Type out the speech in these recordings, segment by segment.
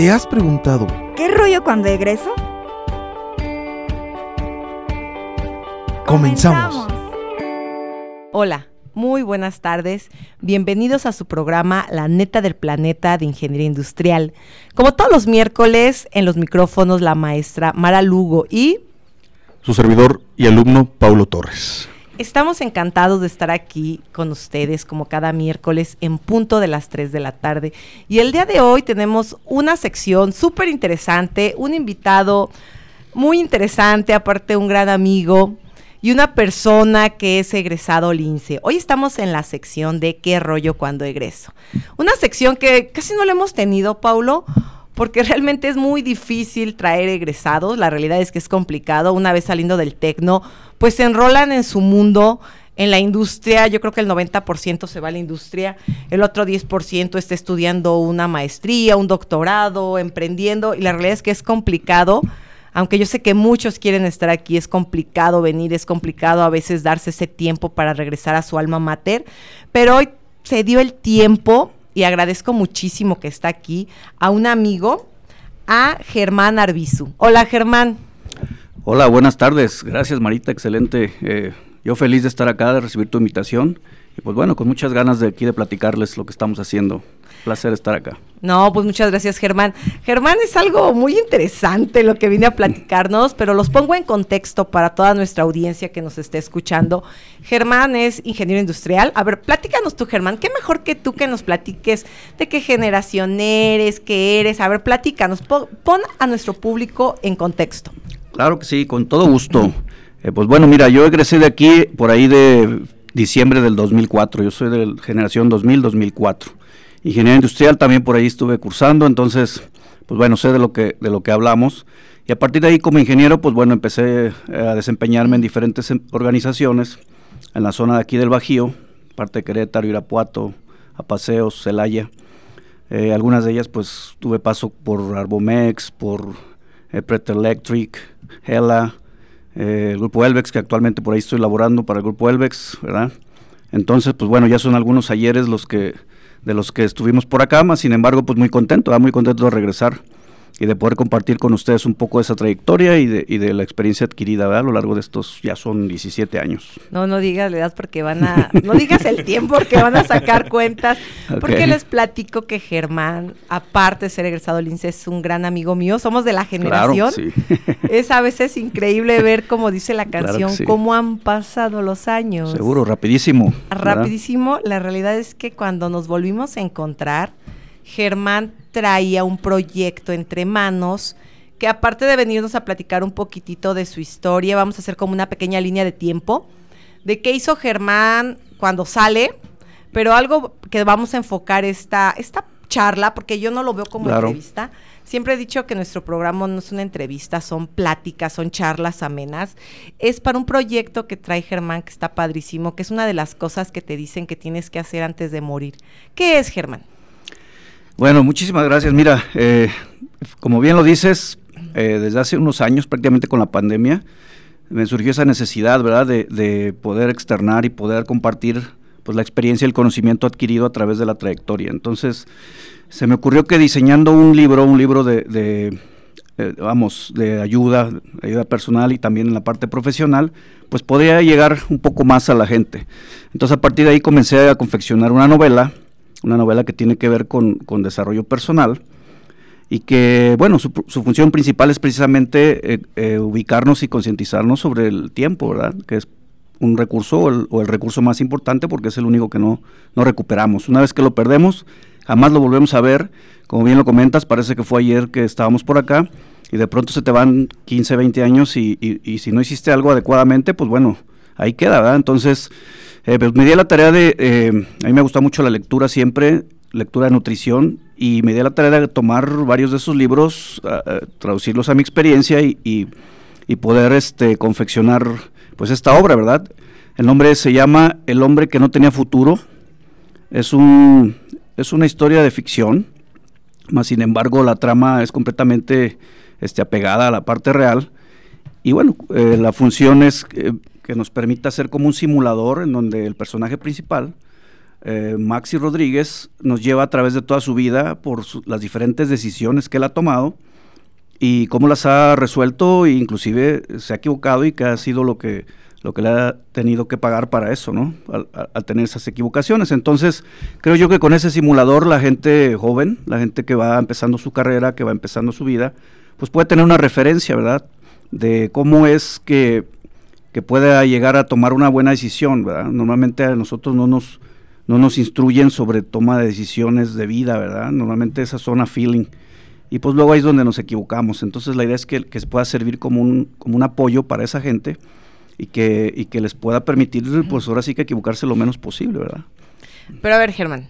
¿Te has preguntado ¿Qué rollo cuando egreso? Comenzamos. Hola, muy buenas tardes. Bienvenidos a su programa La Neta del Planeta de Ingeniería Industrial. Como todos los miércoles, en los micrófonos la maestra Mara Lugo y Su servidor y alumno Paulo Torres. Estamos encantados de estar aquí con ustedes como cada miércoles en punto de las 3 de la tarde. Y el día de hoy tenemos una sección súper interesante, un invitado muy interesante, aparte un gran amigo y una persona que es egresado lince. Hoy estamos en la sección de qué rollo cuando egreso. Una sección que casi no la hemos tenido, Paulo, porque realmente es muy difícil traer egresados. La realidad es que es complicado. Una vez saliendo del tecno, pues se enrolan en su mundo. En la industria, yo creo que el 90% se va a la industria, el otro 10% está estudiando una maestría, un doctorado, emprendiendo, y la realidad es que es complicado aunque yo sé que muchos quieren estar aquí, es complicado venir, es complicado a veces darse ese tiempo para regresar a su alma mater, pero hoy se dio el tiempo y agradezco muchísimo que está aquí a un amigo, a Germán Arbizu. Hola Germán. Hola, buenas tardes. Gracias Marita, excelente. Eh, yo feliz de estar acá, de recibir tu invitación. Y pues bueno, con muchas ganas de aquí de platicarles lo que estamos haciendo. Placer estar acá. No, pues muchas gracias Germán. Germán es algo muy interesante lo que vine a platicarnos, pero los pongo en contexto para toda nuestra audiencia que nos esté escuchando. Germán es ingeniero industrial. A ver, platícanos tú Germán, qué mejor que tú que nos platiques de qué generación eres, qué eres. A ver, platícanos, pon, pon a nuestro público en contexto. Claro que sí, con todo gusto. Eh, pues bueno, mira, yo egresé de aquí por ahí de diciembre del 2004. Yo soy de la generación 2000-2004. Ingeniería industrial también por ahí estuve cursando, entonces, pues bueno, sé de lo que de lo que hablamos. Y a partir de ahí como ingeniero, pues bueno, empecé eh, a desempeñarme en diferentes em- organizaciones en la zona de aquí del Bajío, parte de Querétaro, Irapuato, Apaseos, Celaya. Eh, algunas de ellas pues tuve paso por Arbomex, por eh, Electric, Hela, eh, el grupo Elvex, que actualmente por ahí estoy laborando para el grupo Elvex, ¿verdad? Entonces, pues bueno, ya son algunos ayeres los que de los que estuvimos por acá, más sin embargo, pues muy contento, muy contento de regresar y de poder compartir con ustedes un poco de esa trayectoria y de, y de la experiencia adquirida ¿verdad? a lo largo de estos, ya son 17 años. No, no digas la edad porque van a, no digas el tiempo porque van a sacar cuentas. Porque les platico que Germán, aparte de ser egresado Lince, es un gran amigo mío. Somos de la Claro, generación. sí. Es a veces increíble ver, como dice la Claro canción, sí. cómo han pasado los años. Seguro, rapidísimo. ¿verdad? Rapidísimo. La realidad es que cuando nos volvimos a encontrar, Germán traía un proyecto entre manos que aparte de venirnos a platicar un poquitito de su historia, vamos a hacer como una pequeña línea de tiempo de qué hizo Germán cuando sale, pero algo que vamos a enfocar esta, esta charla, porque yo no lo veo como Claro. entrevista. Siempre he dicho que nuestro programa no es una entrevista, son pláticas, son charlas amenas. Es para un proyecto que trae Germán, que está padrísimo, que es una de las cosas que te dicen que tienes que hacer antes de morir. ¿Qué es, Germán? Bueno, muchísimas gracias. Mira, eh, como bien lo dices, eh, desde hace unos años, prácticamente con la pandemia, me surgió esa necesidad, ¿verdad?, de, de poder externar y poder compartir pues, la experiencia y el conocimiento adquirido a través de la trayectoria. Entonces, se me ocurrió que diseñando un libro, un libro de, eh, vamos, de ayuda, ayuda personal y también en la parte profesional, pues podría llegar un poco más a la gente. Entonces, a partir de ahí comencé a confeccionar una novela, una novela que tiene que ver con, con desarrollo personal y que, bueno, su, función principal es precisamente eh, eh, ubicarnos y concientizarnos sobre el tiempo, ¿verdad? Que es un recurso o el, recurso más importante porque es el único que no, no recuperamos. Una vez que lo perdemos, jamás lo volvemos a ver. Como bien lo comentas, parece que fue ayer que estábamos por acá y de pronto se te van 15, 20 años y, y- y si no hiciste algo adecuadamente, pues bueno, ahí queda, ¿verdad? Entonces, Eh, pues me di la tarea de, eh, a mí me gusta mucho la lectura siempre, lectura de nutrición, y me di la tarea de tomar varios de esos libros, traducirlos a mi experiencia y, y, poder este, confeccionar pues esta obra, ¿verdad? El nombre se llama El hombre que no tenía futuro. Es, un, es una historia de ficción, más sin embargo la trama es completamente este, apegada a la parte real. Y bueno, eh, la función es que nos permita ser como un simulador en donde el personaje principal, eh, Maxi Rodríguez, nos lleva a través de toda su vida por las diferentes decisiones que él ha tomado y cómo las ha resuelto e inclusive se ha equivocado y que ha sido lo que lo que le ha tenido que pagar para eso, ¿no? Al, tener esas equivocaciones. Entonces, creo yo que con ese simulador la gente joven, la gente que va empezando su carrera, que va empezando su vida, pues puede tener una referencia, ¿verdad? De cómo es que, que pueda llegar a tomar una buena decisión, ¿verdad? Normalmente a nosotros no nos, no nos instruyen sobre toma de decisiones de vida, ¿verdad? Normalmente esa zona feeling. Y pues luego ahí es donde nos equivocamos. Entonces la idea es que, que pueda servir como un, como un apoyo para esa gente y que, y que les pueda permitir, pues ahora sí que equivocarse lo menos posible, ¿verdad? Pero a ver, Germán,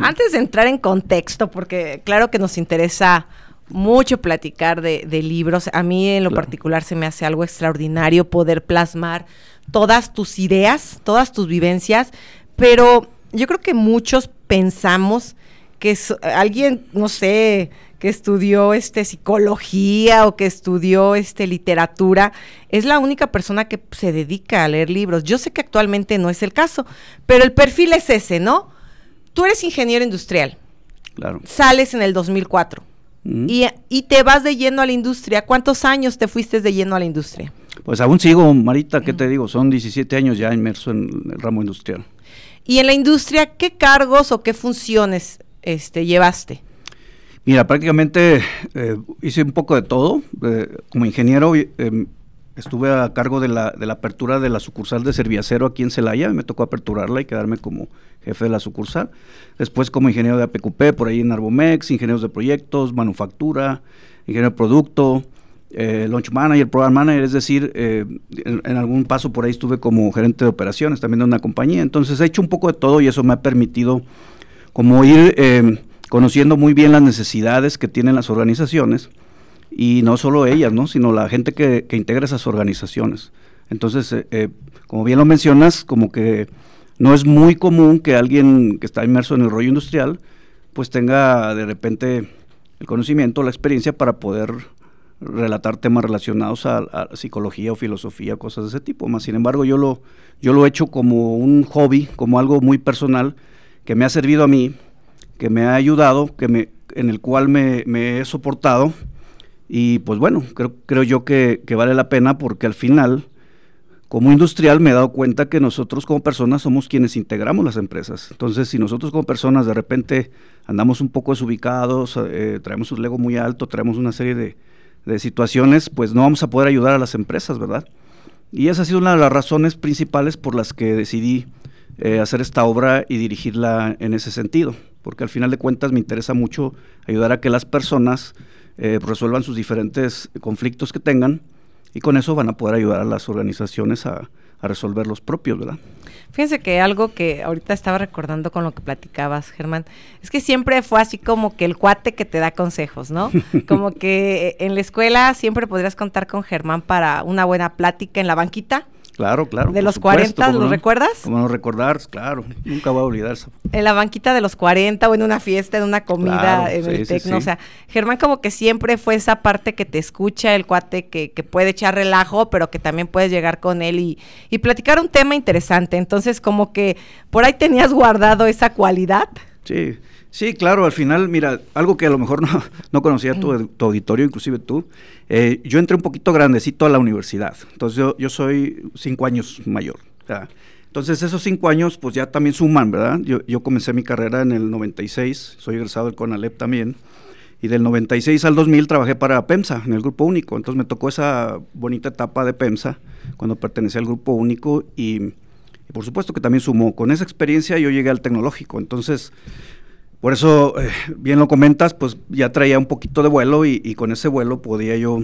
antes de entrar en contexto, porque claro que nos interesa mucho platicar de, libros, a mí en lo particular se me hace algo extraordinario poder plasmar todas tus ideas, todas tus vivencias, pero yo creo que muchos pensamos que alguien, no sé, que estudió este psicología o que estudió este literatura, es la única persona que se dedica a leer libros. Yo sé que actualmente no es el caso, pero el perfil es ese, ¿no? Tú eres ingeniero industrial. Claro. Sales en el 2004 y, y, te vas de lleno a la industria. ¿Cuántos años te fuiste de lleno a la industria? Pues aún sigo, Marita, ¿qué te digo? Son 17 años ya inmerso en el ramo industrial. ¿Y en la industria qué cargos o qué funciones este, llevaste? Mira, prácticamente eh, hice un poco de todo. Eh, como ingeniero em, estuve a cargo de la, de la, apertura de la sucursal de Serviacero aquí en Celaya. Me tocó aperturarla y quedarme como jefe de la sucursal. Después como ingeniero de APQP por ahí en Arbomex, ingenieros de proyectos, manufactura, ingeniero de producto, eh, launch manager, program manager, es decir, en, en, algún paso por ahí estuve como gerente de operaciones también de una compañía. Entonces he hecho un poco de todo y eso me ha permitido como ir em, conociendo muy bien las necesidades que tienen las organizaciones y no solo ellas, ¿no? sino la gente que, integra esas organizaciones. Entonces, eh, eh, como bien lo mencionas, como que no es muy común que alguien que está inmerso en el rollo industrial, pues tenga de repente el conocimiento, la experiencia para poder relatar temas relacionados a, psicología o filosofía, cosas de ese tipo. Más sin embargo, yo lo, yo lo he hecho como un hobby, como algo muy personal que me ha servido a mí que me ha ayudado, que me, en el cual me, he soportado. Y pues bueno, creo, creo yo que, vale la pena porque al final, como industrial, me he dado cuenta que nosotros como personas somos quienes integramos las empresas. Entonces, si nosotros como personas de repente andamos un poco desubicados, eh, traemos un ego muy alto, traemos una serie de, de situaciones, pues no vamos a poder ayudar a las empresas, ¿verdad? Y esa ha sido una de las razones principales por las que decidí eh, hacer esta obra y dirigirla en ese sentido, porque al final de cuentas me interesa mucho ayudar a que las personas eh, resuelvan sus diferentes conflictos que tengan y con eso van a poder ayudar a las organizaciones a, resolver los propios, ¿verdad? Fíjense que algo que ahorita estaba recordando con lo que platicabas, Germán, es que siempre fue así como que el cuate que te da consejos, ¿no? Como que en la escuela siempre podrías contar con Germán para una buena plática en la banquita Claro, claro. De los 40, ¿lo recuerdas? Como no recordar, claro, nunca voy a olvidar eso. En la banquita de los 40 o en una fiesta, en una comida, en el tecno, o sea, Germán como que siempre fue esa parte que te escucha, el cuate que, que puede echar relajo, pero que también puedes llegar con él y, y platicar un tema interesante. Entonces, como que por ahí tenías guardado esa cualidad. Sí, Sí, claro, al final, mira, algo que a lo mejor no, no conocía tu, tu, auditorio, inclusive tú, eh, yo entré un poquito grandecito a la universidad, entonces yo, yo soy cinco años mayor. Entonces esos cinco años pues ya también suman, ¿verdad? Yo, yo comencé mi carrera en el 96, soy egresado del CONALEP también, y del 96 al 2000 trabajé para PEMSA, en el Grupo Único, entonces me tocó esa bonita etapa de PEMSA, cuando pertenecía al Grupo Único, y, y por supuesto que también sumó. Con esa experiencia yo llegué al tecnológico, entonces por eso, eh, bien lo comentas, pues ya traía un poquito de vuelo y, con ese vuelo podía yo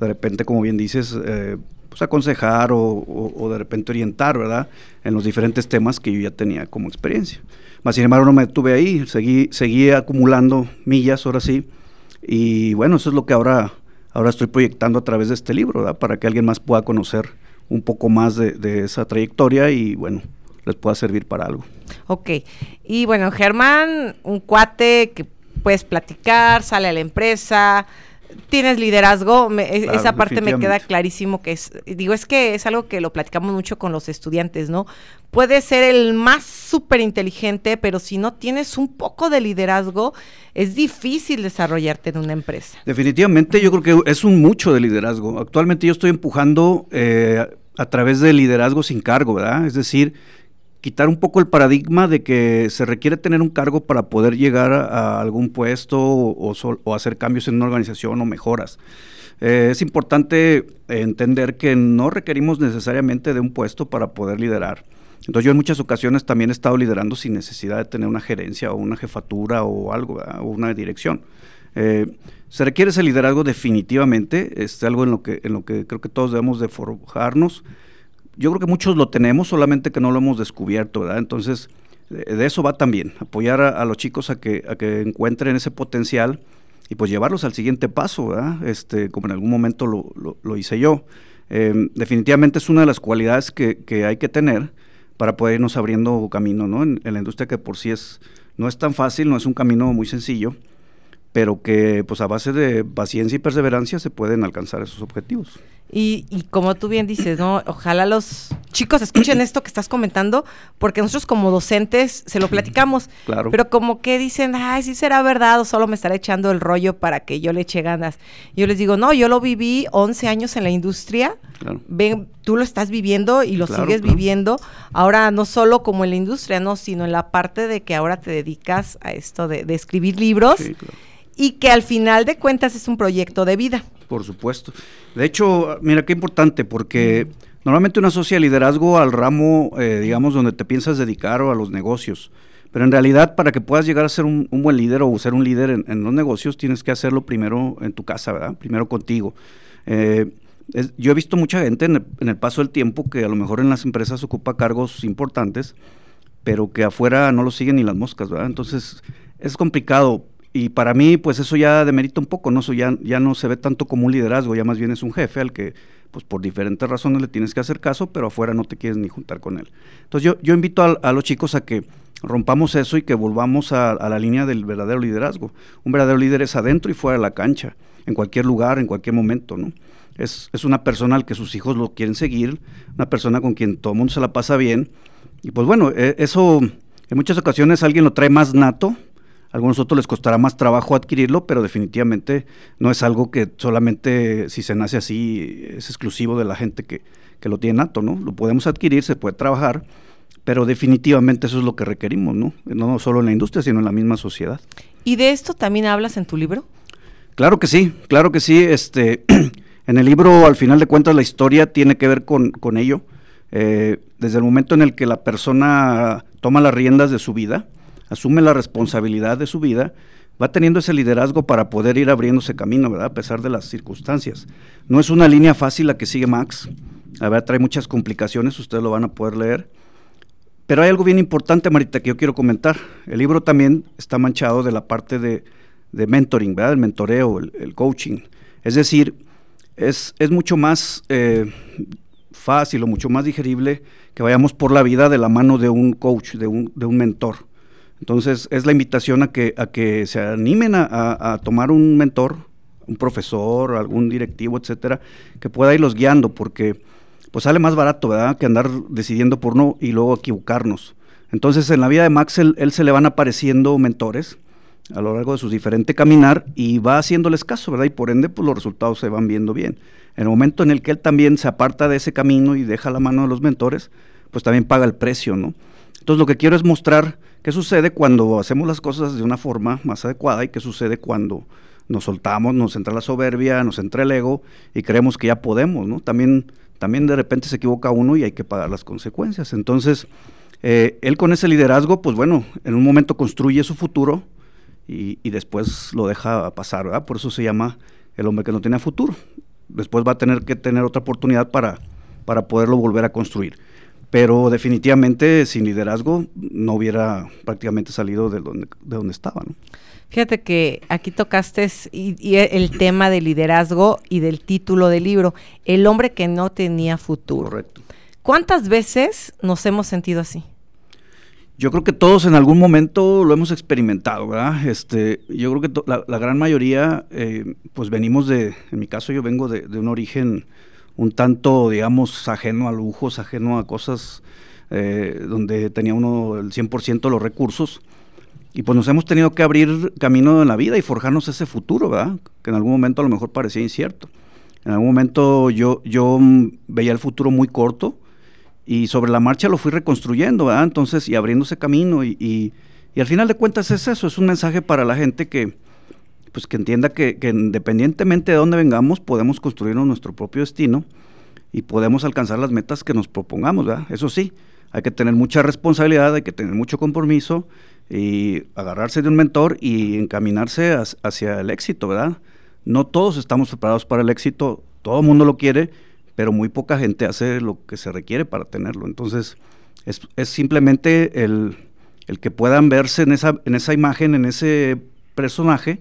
de repente, como bien dices, eh, pues aconsejar o, de repente orientar, ¿verdad? En los diferentes temas que yo ya tenía como experiencia. Más sin embargo, no me detuve ahí, seguí, seguí acumulando millas, ahora sí, y bueno, eso es lo que ahora, ahora estoy proyectando a través de este libro, ¿verdad? Para que alguien más pueda conocer un poco más de, de esa trayectoria y bueno, les pueda servir para algo. Ok, y bueno, Germán, un cuate que puedes platicar, sale a la empresa, tienes liderazgo, esa parte me queda clarísimo que es, digo, es que es algo que lo platicamos mucho con los estudiantes, ¿no? Puedes ser el más súper inteligente, pero si no tienes un poco de liderazgo, es difícil desarrollarte en una empresa. Definitivamente, yo creo que es un mucho de liderazgo. Actualmente yo estoy empujando eh, a través de liderazgo sin cargo, ¿verdad? Es decir, quitar un poco el paradigma de que se requiere tener un cargo para poder llegar a, algún puesto o, hacer cambios en una organización o mejoras. Eh, es importante entender que no requerimos necesariamente de un puesto para poder liderar. Entonces yo en muchas ocasiones también he estado liderando sin necesidad de tener una gerencia o una jefatura o algo, o una dirección. Eh, se requiere ese liderazgo definitivamente, es algo en lo que, en lo que creo que todos debemos de forjarnos yo creo que muchos lo tenemos, solamente que no lo hemos descubierto, ¿verdad? Entonces, de eso va también, apoyar a, los chicos a que, a que encuentren ese potencial y pues llevarlos al siguiente paso, ¿verdad? Este, como en algún momento lo, lo, hice yo. Em, definitivamente es una de las cualidades que, que, hay que tener para poder irnos abriendo camino, ¿no? En, en, la industria que por sí es, no es tan fácil, no es un camino muy sencillo, pero que pues a base de paciencia y perseverancia se pueden alcanzar esos objetivos. Y, y, como tú bien dices, ¿no? Ojalá los chicos escuchen esto que estás comentando, porque nosotros como docentes se lo platicamos. Claro. Pero como que dicen, ay, sí será verdad, o solo me estará echando el rollo para que yo le eche ganas. Yo les digo, no, yo lo viví 11 años en la industria. Claro. Ven, tú lo estás viviendo y lo sigues viviendo. Ahora no solo como en la industria, no, sino en la parte de que ahora te dedicas a esto de, de escribir libros. Sí, claro y que al final de cuentas es un proyecto de vida. Por supuesto. De hecho, mira qué importante, porque normalmente uno asocia liderazgo al ramo, eh, digamos, donde te piensas dedicar o a los negocios. Pero en realidad, para que puedas llegar a ser un, buen líder o ser un líder en, los negocios, tienes que hacerlo primero en tu casa, ¿verdad? Primero contigo. Eh, yo he visto mucha gente en el, paso del tiempo que a lo mejor en las empresas ocupa cargos importantes, pero que afuera no lo siguen ni las moscas, ¿verdad? Entonces es complicado, y para mí, pues eso ya demerita un poco, ¿no? Eso ya, ya no se ve tanto como un liderazgo, ya más bien es un jefe al que, pues por diferentes razones le tienes que hacer caso, pero afuera no te quieres ni juntar con él. Entonces yo, yo invito a, los chicos a que rompamos eso y que volvamos a, la línea del verdadero liderazgo. Un verdadero líder es adentro y fuera de la cancha, en cualquier lugar, en cualquier momento, ¿no? Es, es una persona al que sus hijos lo quieren seguir, una persona con quien todo el mundo se la pasa bien. Y pues bueno, e, eso en muchas ocasiones alguien lo trae más nato, a algunos otros les costará más trabajo adquirirlo, pero definitivamente no es algo que solamente si se nace así es exclusivo de la gente que, que lo tiene nato, ¿no? Lo podemos adquirir, se puede trabajar, pero definitivamente eso es lo que requerimos, ¿no? No solo en la industria, sino en la misma sociedad. ¿Y de esto también hablas en tu libro? Claro que sí, claro que sí. Este, en el libro, al final de cuentas, la historia tiene que ver con, con ello. Eh, desde el momento en el que la persona toma las riendas de su vida, asume la responsabilidad de su vida, va teniendo ese liderazgo para poder ir abriéndose camino, ¿verdad? A pesar de las circunstancias. No es una línea fácil la que sigue Max, a ver, trae muchas complicaciones, ustedes lo van a poder leer. Pero hay algo bien importante, Marita, que yo quiero comentar. El libro también está manchado de la parte de, mentoring, ¿verdad? El mentoreo, el, coaching. Es decir, es, mucho más eh, fácil o mucho más digerible que vayamos por la vida de la mano de un coach, de de un mentor. Entonces es la invitación a que, a que se animen a, tomar un mentor, un profesor, algún directivo, etcétera, que pueda irlos guiando, porque pues sale más barato, ¿verdad? Que andar decidiendo por uno y luego equivocarnos. Entonces en la vida de Max, él, se le van apareciendo mentores a lo largo de su diferente caminar y va haciéndoles caso, ¿verdad? Y por ende, pues los resultados se van viendo bien. En el momento en el que él también se aparta de ese camino y deja la mano de los mentores, pues también paga el precio, ¿no? Entonces lo que quiero es mostrar qué sucede cuando hacemos las cosas de una forma más adecuada y qué sucede cuando nos soltamos, nos entra la soberbia, nos entra el ego y creemos que ya podemos, ¿no? También, también de repente se equivoca uno y hay que pagar las consecuencias. Entonces, eh, él con ese liderazgo, pues bueno, en un momento construye su futuro y, después lo deja pasar, ¿verdad? Por eso se llama el hombre que no tiene futuro. después va a tener que tener otra oportunidad para, para poderlo volver a construir. Pero definitivamente sin liderazgo no hubiera prácticamente salido de donde, de donde estaba. ¿no? Fíjate que aquí tocaste y, el tema del liderazgo y del título del libro, El hombre que no tenía futuro. Correcto. ¿Cuántas veces nos hemos sentido así? Yo creo que todos en algún momento lo hemos experimentado, ¿verdad? Este, yo creo que la, gran mayoría, eh, pues venimos de, en mi caso yo vengo de, un origen un tanto, digamos, ajeno a lujos, ajeno a cosas eh, donde tenía uno el 100% de los recursos. Y pues nos hemos tenido que abrir camino en la vida y forjarnos ese futuro, ¿verdad? Que en algún momento a lo mejor parecía incierto. En algún momento yo, yo veía el futuro muy corto y sobre la marcha lo fui reconstruyendo, ¿verdad? Entonces, y abriéndose camino y, y, al final de cuentas es eso, es un mensaje para la gente que, pues que entienda que, que independientemente de dónde vengamos, podemos construirnos nuestro propio destino y podemos alcanzar las metas que nos propongamos, ¿verdad? Eso sí, hay que tener mucha responsabilidad, hay que tener mucho compromiso y agarrarse de un mentor y encaminarse hacia el éxito, ¿verdad? No todos estamos preparados para el éxito, todo el mundo lo quiere, pero muy poca gente hace lo que se requiere para tenerlo. Entonces, es, simplemente el, que puedan verse en esa, en esa imagen, en ese personaje,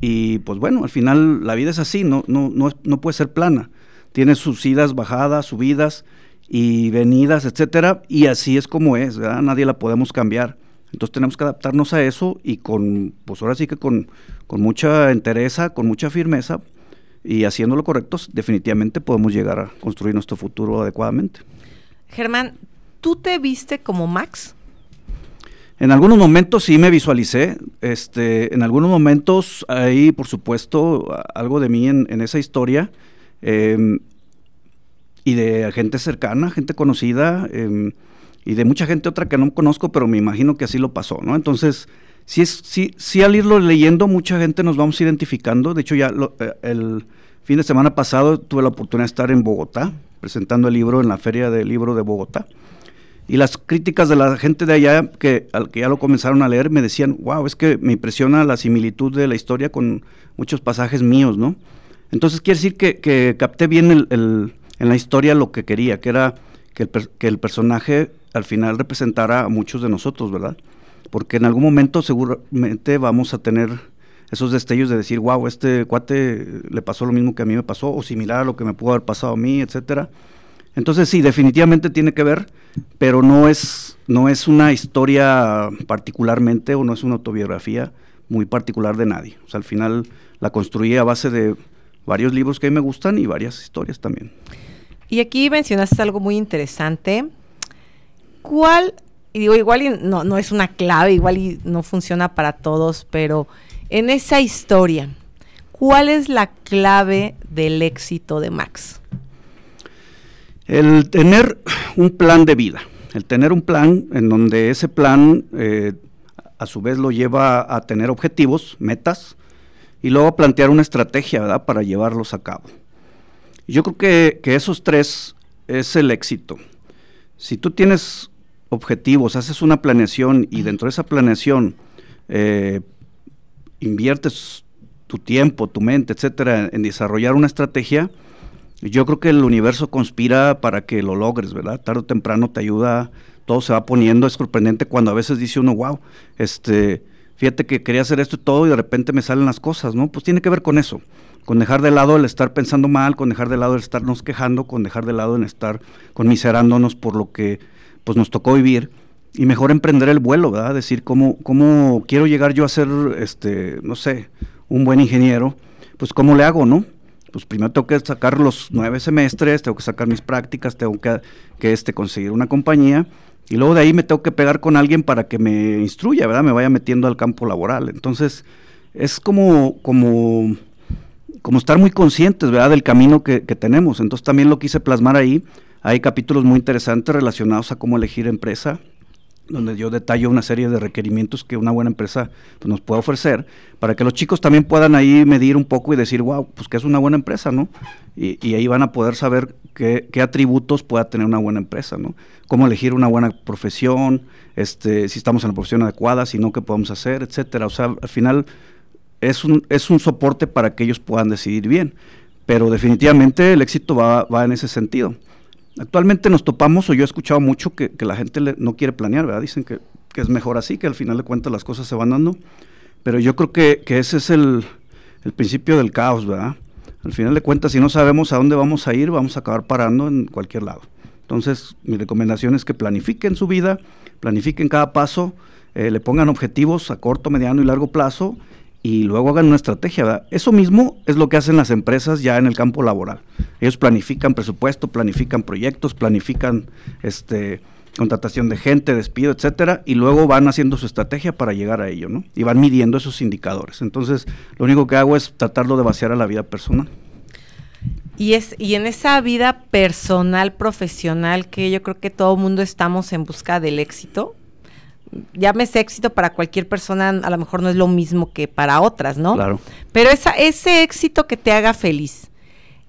y pues bueno, al final la vida es así, no, no, no, no puede ser plana. Tiene sus idas, bajadas, subidas y venidas, etcétera, y así es como es. Nadie la podemos cambiar. Entonces tenemos que adaptarnos a eso y con, pues ahora sí que con, con mucha entereza, con mucha firmeza, y haciendo lo correcto, definitivamente podemos llegar a construir nuestro futuro adecuadamente. Germán, ¿tú te viste como Max? En algunos momentos sí me visualicé, este, en algunos momentos hay, por supuesto, algo de mí en, esa historia em, y de gente cercana, gente conocida em, y de mucha gente otra que no conozco, pero me imagino que así lo pasó, ¿no? Entonces, sí, es, sí, sí al irlo leyendo, mucha gente nos vamos identificando. De hecho, ya eh, el fin de semana pasado tuve la oportunidad de estar en Bogotá, presentando el libro en la Feria del Libro de Bogotá. Y las críticas de la gente de allá, que, al que ya lo comenzaron a leer, me decían, wow, es que me impresiona la similitud de la historia con muchos pasajes míos, ¿no? Entonces quiere decir que, capté bien el, en la historia lo que quería, que era que el, que el personaje al final representara a muchos de nosotros, ¿verdad? porque en algún momento seguramente vamos a tener esos destellos de decir, wow, este cuate le pasó lo mismo que a mí me pasó, o similar a lo que me pudo haber pasado a mí, etcétera. Entonces sí, definitivamente tiene que ver, pero no es, no es una historia particularmente o no es una autobiografía muy particular de nadie. O sea, al final la construí a base de varios libros que a mí me gustan y varias historias también. Y aquí mencionaste algo muy interesante. ¿Cuál y digo, igual y no, no es una clave, igual y no funciona para todos, pero en esa historia, ¿cuál es la clave del éxito de Max? El tener un plan de vida, el tener un plan en donde ese plan eh, a su vez lo lleva a tener objetivos, metas, y luego a plantear una estrategia para llevarlos a cabo. Yo creo que, que esos tres es el éxito. Si tú tienes objetivos, haces una planeación y dentro de esa planeación eh, inviertes tu tiempo, tu mente, etcétera, en desarrollar una estrategia, yo creo que el universo conspira para que lo logres, ¿verdad? Tarde o temprano te ayuda, todo se va poniendo, es sorprendente cuando a veces dice uno, wow, este, fíjate que quería hacer esto y todo y de repente me salen las cosas, ¿no? Pues tiene que ver con eso, con dejar de lado el estar pensando mal, con dejar de lado el estarnos quejando, con dejar de lado el estar conmiserándonos por lo que pues nos tocó vivir y mejor emprender el vuelo, ¿verdad? Decir cómo, cómo quiero llegar yo a ser, este, no sé, un buen ingeniero, pues cómo le hago, ¿no? Pues primero tengo que sacar los nueve semestres, tengo que sacar mis prácticas, tengo que, que este, conseguir una compañía y luego de ahí me tengo que pegar con alguien para que me instruya, ¿verdad? Me vaya metiendo al campo laboral. Entonces, es como, como, como estar muy conscientes, ¿verdad? Del camino que, que tenemos. Entonces también lo quise plasmar ahí hay capítulos muy interesantes relacionados a cómo elegir empresa, donde yo detallo una serie de requerimientos que una buena empresa pues, nos puede ofrecer, para que los chicos también puedan ahí medir un poco y decir, wow, pues que es una buena empresa, ¿no? Y, ahí van a poder saber qué, atributos pueda tener una buena empresa, ¿no? Cómo elegir una buena profesión, este, si estamos en la profesión adecuada, si no, qué podemos hacer, etcétera. O sea, al final es un, es un soporte para que ellos puedan decidir bien pero definitivamente el éxito va, va en ese sentido. Actualmente nos topamos, o yo he escuchado mucho que, que la gente no quiere planear, ¿verdad? Dicen que, que, es mejor así, que al final de cuentas las cosas se van dando, pero yo creo que, que ese es el, el, principio del caos, ¿verdad? Al final de cuentas, si no sabemos a dónde vamos a ir, vamos a acabar parando en cualquier lado. Entonces, mi recomendación es que planifiquen su vida, planifiquen cada paso, eh, le pongan objetivos a corto, mediano y largo plazo y luego hagan una estrategia. ¿verdad? Eso mismo es lo que hacen las empresas ya en el campo laboral. Ellos planifican presupuesto, planifican proyectos, planifican este contratación de gente, despido, etcétera, y luego van haciendo su estrategia para llegar a ello, ¿no? Y van midiendo esos indicadores. Entonces, lo único que hago es tratarlo de vaciar a la vida personal. Y, es, y en esa vida personal, profesional, que yo creo que todo mundo estamos en busca del éxito, llámese éxito para cualquier persona, a lo mejor no es lo mismo que para otras, ¿no? Claro. Pero esa, ese éxito que te haga feliz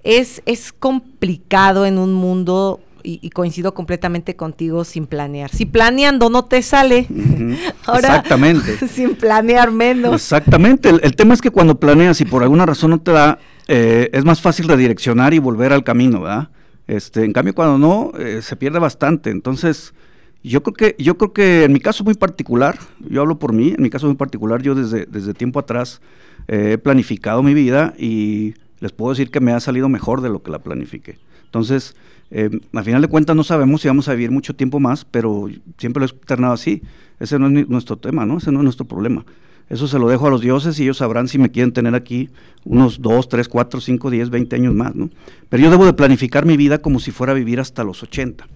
es, es complicado en un mundo, y, coincido completamente contigo, sin planear. Si planeando no te sale, ahora Exactamente. sin planear menos. Exactamente. El, tema es que cuando planeas y por alguna razón no te da, eh, es más fácil redireccionar y volver al camino, ¿verdad? Este, en cambio, cuando no, eh, se pierde bastante. Entonces, yo creo que, yo creo que en mi caso muy particular, yo hablo por mí, en mi caso muy particular, yo desde, desde tiempo atrás eh, he planificado mi vida y les puedo decir que me ha salido mejor de lo que la planifiqué. Entonces, eh, al final de cuentas no sabemos si vamos a vivir mucho tiempo más, pero siempre lo he externado así. Ese no es nuestro tema, ¿no? Ese no es nuestro problema. Eso se lo dejo a los dioses y ellos sabrán si me quieren tener aquí unos 2, 3, 4, 5, 10, 20 años más, ¿no? Pero yo debo de planificar mi vida como si fuera a vivir hasta los 80.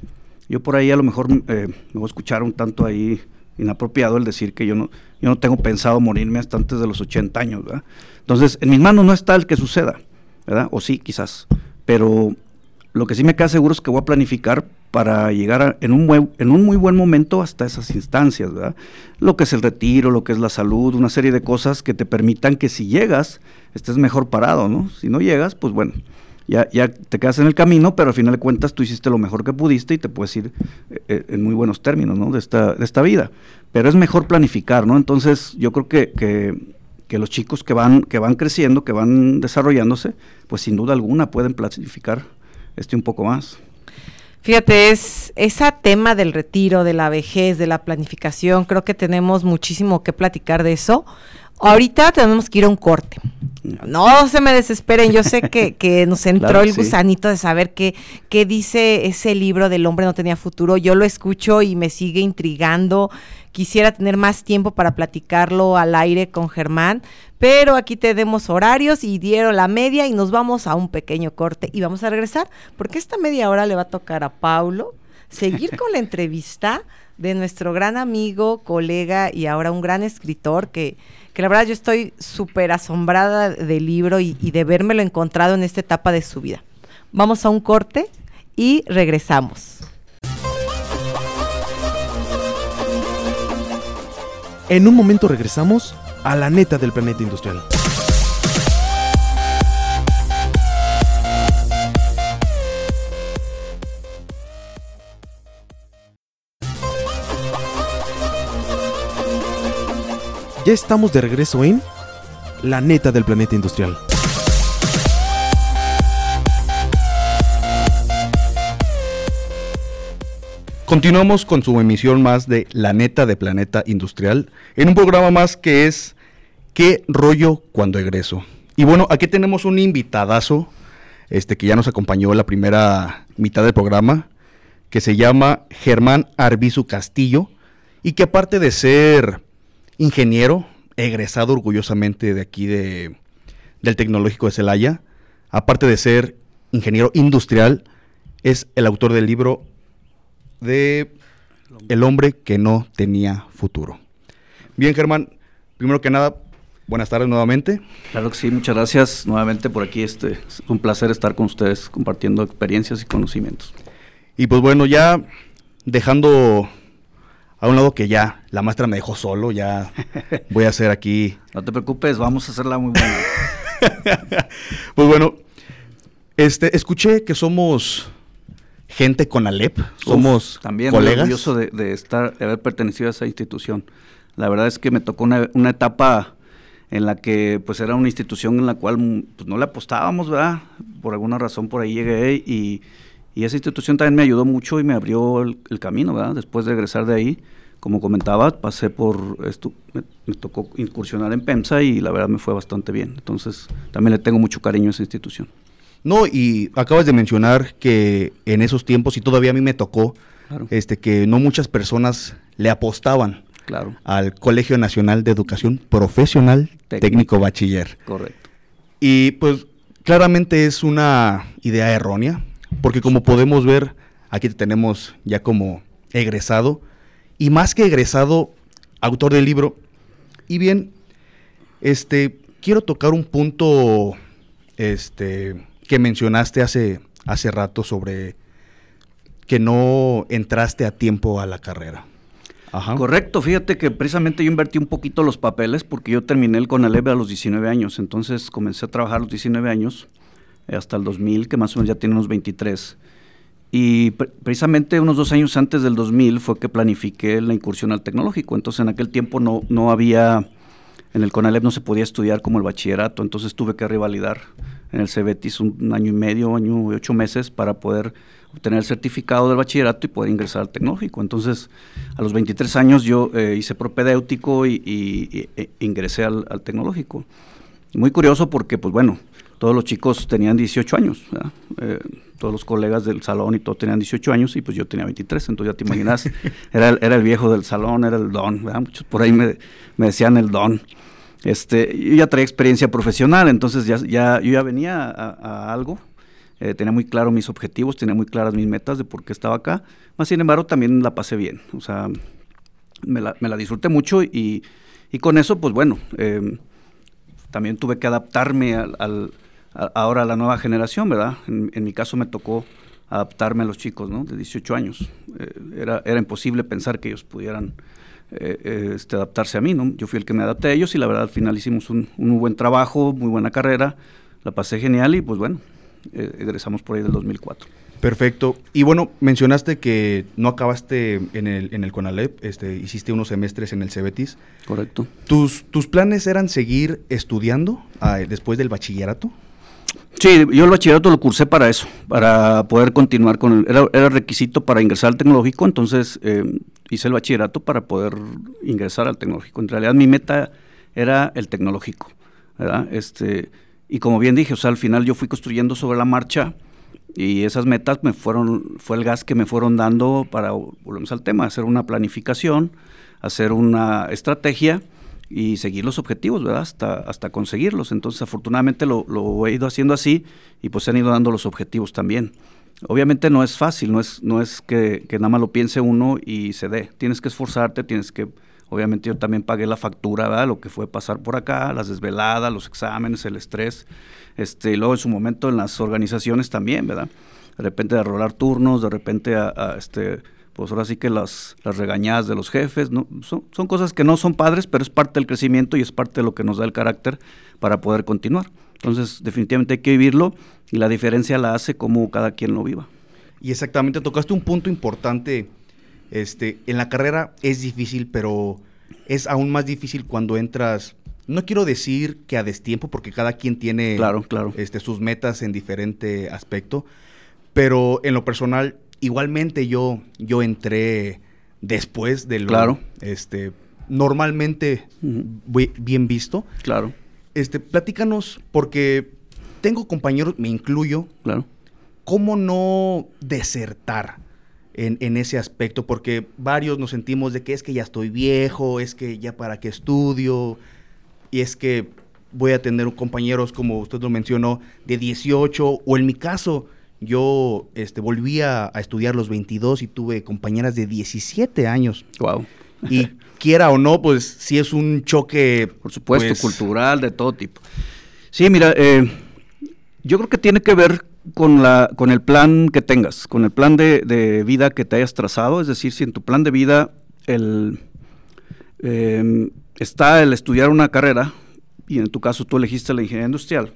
Yo por ahí a lo mejor eh, me voy a escuchar un tanto ahí inapropiado el decir que yo no, yo no tengo pensado morirme hasta antes de los 80 años, ¿verdad? Entonces, en mis manos no está el que suceda, ¿verdad? O sí, quizás. Pero lo que sí me queda seguro es que voy a planificar para llegar en, un en un muy buen momento hasta esas instancias, ¿verdad? Lo que es el retiro, lo que es la salud, una serie de cosas que te permitan que si llegas, estés mejor parado, ¿no? Si no llegas, pues bueno, ya, ya te quedas en el camino, pero al final de cuentas tú hiciste lo mejor que pudiste y te puedes ir eh, eh, en muy buenos términos, ¿no? De esta, de esta vida. Pero es mejor planificar, ¿no? Entonces yo creo que, que, los chicos que van, que van creciendo, que van desarrollándose, pues sin duda alguna pueden planificar este un poco más. Fíjate, es ese tema del retiro, de la vejez, de la planificación, creo que tenemos muchísimo que platicar de eso. Ahorita tenemos que ir a un corte. No se me desesperen, yo sé que, que nos entró el gusanito de saber qué, qué dice ese libro del hombre no tenía futuro. Yo lo escucho y me sigue intrigando. Quisiera tener más tiempo para platicarlo al aire con Germán, pero aquí tenemos horarios y dieron la media y nos vamos a un pequeño corte y vamos a regresar, porque esta media hora le va a tocar a Paulo seguir con la entrevista de nuestro gran amigo, colega y ahora un gran escritor que que la verdad yo estoy súper asombrada del libro y, y de lo encontrado en esta etapa de su vida. Vamos a un corte y regresamos. En un momento regresamos a la neta del planeta industrial. Ya estamos de regreso en La neta del planeta industrial. Continuamos con su emisión más de La neta de Planeta Industrial, en un programa más que es ¿Qué rollo cuando egreso? Y bueno, aquí tenemos un invitadazo, este que ya nos acompañó en la primera mitad del programa, que se llama Germán Arbizu Castillo, y que aparte de ser ingeniero, egresado orgullosamente de aquí de, del Tecnológico de Celaya. Aparte de ser ingeniero industrial, es el autor del libro de El hombre que no tenía futuro. Bien, Germán, primero que nada, buenas tardes nuevamente. Claro que sí, muchas gracias nuevamente por aquí. Este, es un placer estar con ustedes compartiendo experiencias y conocimientos. Y pues bueno, ya dejando a un lado que ya la maestra me dejó solo, ya voy a hacer aquí. No te preocupes, vamos a hacerla muy buena. pues bueno, este, escuché que somos gente con Alep, somos también colegas. orgulloso de, estar, de haber pertenecido a esa institución. La verdad es que me tocó una, etapa en la que pues era una institución en la cual pues, no le apostábamos, ¿verdad? Por alguna razón por ahí llegué y, y esa institución también me ayudó mucho y me abrió el, camino, ¿verdad? Después de egresar de ahí, como comentaba, pasé por esto, me, tocó incursionar en PEMSA y la verdad me fue bastante bien. Entonces, también le tengo mucho cariño a esa institución. No, y acabas de mencionar que en esos tiempos, y todavía a mí me tocó, este, que no muchas personas le apostaban claro. al Colegio Nacional de Educación Profesional Técnico Bachiller. Correcto. Y pues claramente es una idea errónea, porque como podemos ver, aquí te tenemos ya como egresado, y más que egresado, autor del libro. Y bien, este, quiero tocar un punto este, que mencionaste hace, hace rato sobre que no entraste a tiempo a la carrera. Correcto, fíjate que precisamente yo invertí un poquito los papeles porque yo terminé el CONALEP a los 19 años, entonces comencé a trabajar a los 19 años hasta el 2000, que más o menos ya tiene unos 23. Y precisamente unos dos años antes del 2000 fue que planifiqué la incursión al tecnológico. Entonces en aquel tiempo no, no había, en el CONALEP no se podía estudiar como el bachillerato, entonces tuve que revalidar en el CEBETIS un, año y medio, año y ocho meses para poder obtener el certificado del bachillerato y poder ingresar al tecnológico. Entonces a los 23 años yo eh, hice propedéutico y, e ingresé al, al tecnológico. Muy curioso porque, pues bueno, todos los chicos tenían 18 años, eh, todos los colegas del salón y todos tenían 18 años y pues yo tenía 23, entonces ya te imaginas, era, el, era el viejo del salón, era el don, muchos por ahí me, decían el don. Este, yo ya traía experiencia profesional, entonces ya, ya yo ya venía a, algo, eh, tenía muy claro mis objetivos, tenía muy claras mis metas de por qué estaba acá, más sin embargo también la pasé bien, o sea, me la, me la disfruté mucho y, y, con eso pues bueno, eh, también tuve que adaptarme al ahora la nueva generación, ¿verdad? En, mi caso me tocó adaptarme a los chicos, ¿no? De 18 años. Eh, era, era imposible pensar que ellos pudieran eh, eh, este, adaptarse a mí, ¿no? Yo fui el que me adapté a ellos y la verdad al final hicimos un, muy buen trabajo, muy buena carrera, la pasé genial y pues bueno, egresamos por ahí del 2004. Perfecto. Y bueno, mencionaste que no acabaste en el, en el CONALEP, este, hiciste unos semestres en el CEBETIS. Correcto. ¿Tus, tus planes eran seguir estudiando ah, después del bachillerato? Sí, yo el bachillerato lo cursé para eso, para poder continuar con el, era, requisito para ingresar al tecnológico, entonces eh, hice el bachillerato para poder ingresar al tecnológico. En realidad mi meta era el tecnológico, ¿verdad? Este, y como bien dije, o sea, al final yo fui construyendo sobre la marcha y esas metas me fueron, fue el gas que me fueron dando para, volvemos al tema, hacer una planificación, hacer una estrategia y seguir los objetivos, ¿verdad? Hasta, hasta conseguirlos. Entonces, afortunadamente lo, lo, he ido haciendo así y pues se han ido dando los objetivos también. Obviamente no es fácil, no es, no es que, nada más lo piense uno y se dé. Tienes que esforzarte, tienes que, obviamente yo también pagué la factura, ¿verdad? Lo que fue pasar por acá, las desveladas, los exámenes, el estrés. Este, y luego en su momento en las organizaciones también, ¿verdad? De repente de rolar turnos, de repente a, a este pues ahora sí que las, las regañadas de los jefes, ¿no? Son, son, cosas que no son padres, pero es parte del crecimiento y es parte de lo que nos da el carácter para poder continuar. Entonces, definitivamente hay que vivirlo y la diferencia la hace como cada quien lo viva. Y exactamente, tocaste un punto importante. Este, en la carrera es difícil, pero es aún más difícil cuando entras. No quiero decir que a destiempo, porque cada quien tiene claro, claro. Este, sus metas en diferente aspecto. Pero en lo personal, igualmente yo, yo entré después de lo claro. este normalmente bien visto. Claro. Este, platícanos, porque tengo compañeros, me incluyo. Claro. ¿Cómo no desertar en, en, ese aspecto? Porque varios nos sentimos de que es que ya estoy viejo, es que ya para qué estudio, y es que voy a tener compañeros, como usted lo mencionó, de 18, o en mi caso, yo este, volví a, estudiar los 22 y tuve compañeras de 17 años. Wow. Y quiera o no, pues sí es un choque. Por supuesto, pues, cultural, de todo tipo. Sí, mira, eh, yo creo que tiene que ver con, la, con el plan que tengas, con el plan de, vida que te hayas trazado. Es decir, si en tu plan de vida el, em, está el estudiar una carrera, y en tu caso tú elegiste la ingeniería industrial,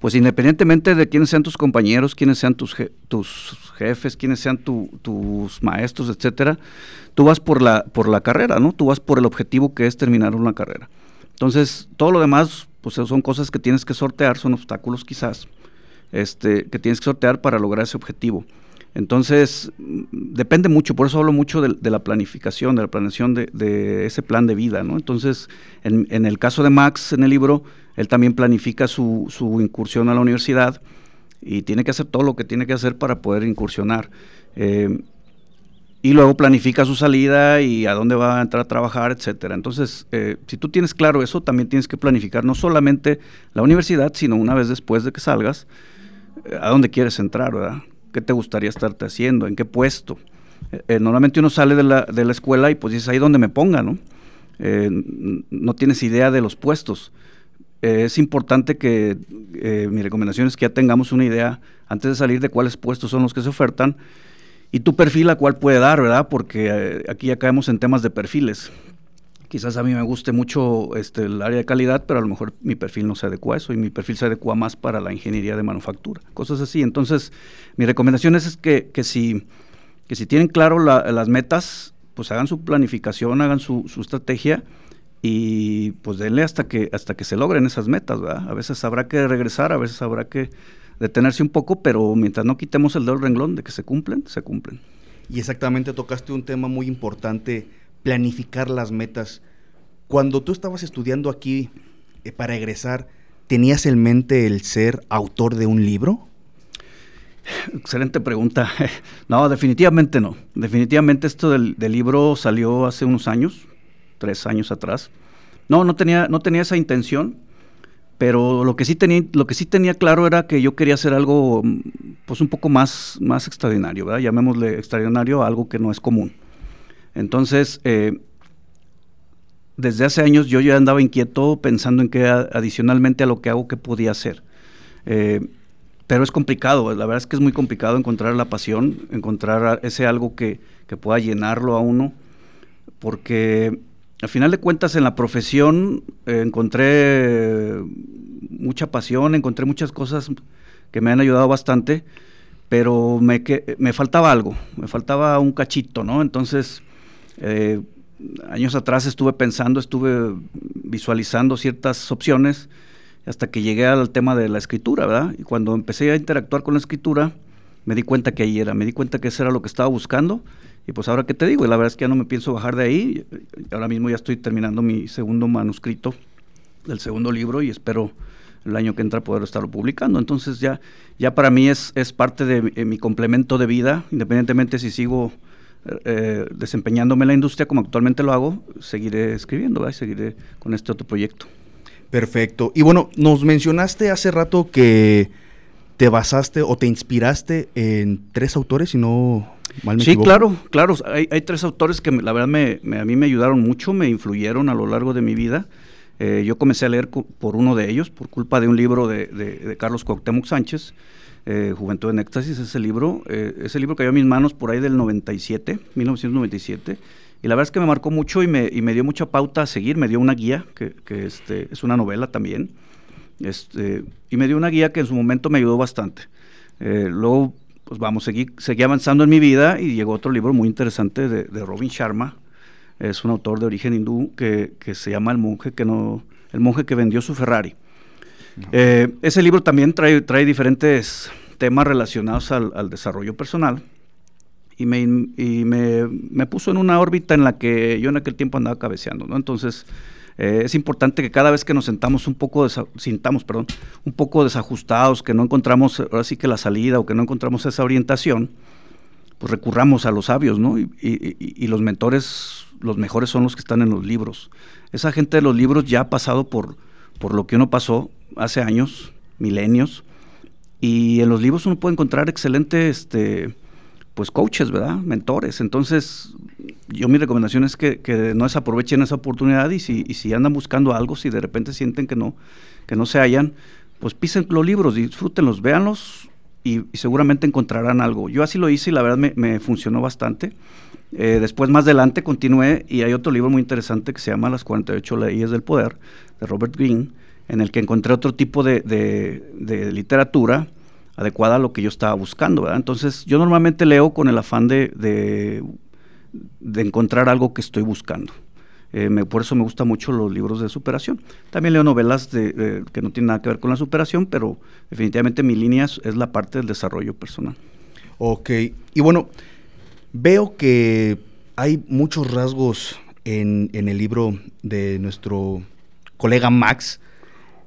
pues independientemente de quiénes sean tus compañeros, quiénes sean tus, tus jefes, quiénes sean tus maestros, etcétera, tú vas por la, por la carrera, ¿no? Tú vas por el objetivo que es terminar una carrera. Entonces, todo lo demás, pues son cosas que tienes que sortear, son obstáculos quizás, este, que tienes que sortear para lograr ese objetivo. Entonces, mm, depende mucho, por eso hablo mucho de, la planificación, de la planeación de, ese plan de vida, ¿no? Entonces, en, el caso de Max, en el libro, él también planifica su, su, incursión a la universidad y tiene que hacer todo lo que tiene que hacer para poder incursionar. Eh, y luego planifica su salida y a dónde va a entrar a trabajar, etcétera. Entonces, eh, si tú tienes claro eso, también tienes que planificar no solamente la universidad, sino una vez después de que salgas, eh, a dónde quieres entrar, ¿verdad? ¿Qué te gustaría estarte haciendo? ¿En qué puesto? Eh, normalmente uno sale de la, de la, escuela y pues dices ahí donde me ponga, ¿no? no tienes idea de los puestos. Es importante que mi recomendación es que ya tengamos una idea antes de salir de cuáles puestos son los que se ofertan y tu perfil a cuál puede dar, ¿verdad? Porque eh, aquí ya caemos en temas de perfiles. Quizás a mí me guste mucho este, el área de calidad, pero a lo mejor mi perfil no se adecua a eso y mi perfil se adecua más para la ingeniería de manufactura, cosas así. Entonces, mi recomendación es, que, que, si, que si tienen claro las metas, pues hagan su planificación, hagan su, su estrategia y pues denle hasta que, hasta que se logren esas metas, ¿verdad? A veces habrá que regresar, a veces habrá que detenerse un poco, pero mientras no quitemos el dedo del renglón de que se cumplen, se cumplen. Y exactamente tocaste un tema muy importante, planificar las metas. Cuando tú estabas estudiando aquí eh, para egresar, ¿tenías en mente el ser autor de un libro? Excelente pregunta. No, definitivamente no. Definitivamente esto del, del, libro salió hace unos años, tres años atrás. No, no tenía, no tenía esa intención pero lo que sí tenía lo que sí tenía claro era que yo quería hacer algo pues un poco más más extraordinario llamémosle extraordinario algo que no es común. Entonces eh, desde hace años yo ya andaba inquieto pensando en que adicionalmente a lo que hago qué podía hacer. Eh, pero es complicado la verdad es que es muy complicado encontrar la pasión encontrar ese algo que, que pueda llenarlo a uno porque al final de cuentas en la profesión eh, encontré mucha pasión, encontré muchas cosas que me han ayudado bastante, pero me, me faltaba algo, me faltaba un cachito, ¿no? Entonces, eh, años atrás estuve pensando, estuve visualizando ciertas opciones hasta que llegué al tema de la escritura, ¿verdad? Y cuando empecé a interactuar con la escritura, me di cuenta que ahí era, me di cuenta que eso era lo que estaba buscando y pues ahora qué te digo, la verdad es que ya no me pienso bajar de ahí. Ahora mismo ya estoy terminando mi segundo manuscrito del segundo libro y espero el año que entra poder estarlo publicando. Entonces ya, ya para mí es, es parte de eh, mi, complemento de vida, independientemente si sigo eh, desempeñándome en la industria como actualmente lo hago, seguiré escribiendo, y seguiré con este otro proyecto. Perfecto. Y bueno, nos mencionaste hace rato que te basaste o te inspiraste en tres autores, si no sí, claro, claro. Hay, tres autores que la verdad me, a mí me ayudaron mucho, me influyeron a lo largo de mi vida. Eh, yo comencé a leer por uno de ellos, por culpa de un libro de, Carlos Cuauhtémoc Sánchez, eh, Juventud en Éxtasis, ese libro. Eh, ese libro cayó a mis manos por ahí del 97, 1997. Y la verdad es que me marcó mucho y me, y me dio mucha pauta a seguir, me dio una guía, que, que este, es una novela también. Este, y me dio una guía que en su momento me ayudó bastante. luego pues vamos, seguí, seguí avanzando en mi vida y llegó otro libro muy interesante de, Robin Sharma. Es un autor de origen hindú que, se llama El monje que no, el monje que vendió su Ferrari. Eh, ese libro también trae, trae diferentes temas relacionados al, desarrollo personal y, me, y me, me, puso en una órbita en la que yo en aquel tiempo andaba cabeceando, ¿no? Entonces, eh, es importante que cada vez que nos sentamos un poco, sintamos, perdón, un poco desajustados, que no encontramos ahora sí que la salida o que no encontramos esa orientación, pues recurramos a los sabios, ¿no? Y, los mentores, los mejores son los que están en los libros. Esa gente de los libros ya ha pasado por, por lo que uno pasó hace años, milenios, y en los libros uno puede encontrar excelentes, este, pues coaches, ¿verdad? Mentores. Entonces, yo mi recomendación es que, no desaprovechen esa oportunidad y si, si andan buscando algo, si de repente sienten que no, que no se hallan, pues pisen los libros, disfrútenlos, véanlos y, seguramente encontrarán algo. Yo así lo hice y la verdad me, funcionó bastante. Eh, después más adelante continué y hay otro libro muy interesante que se llama Las 48 leyes del poder de Robert Greene, en el que encontré otro tipo de, de literatura adecuada a lo que yo estaba buscando. ¿verdad? Entonces yo normalmente leo con el afán de, de, encontrar algo que estoy buscando. Eh, me, por eso me gustan mucho los libros de superación. También leo novelas de, que no tienen nada que ver con la superación, pero definitivamente mi línea es, la parte del desarrollo personal. Ok, y bueno, veo que hay muchos rasgos en el libro de nuestro colega Max,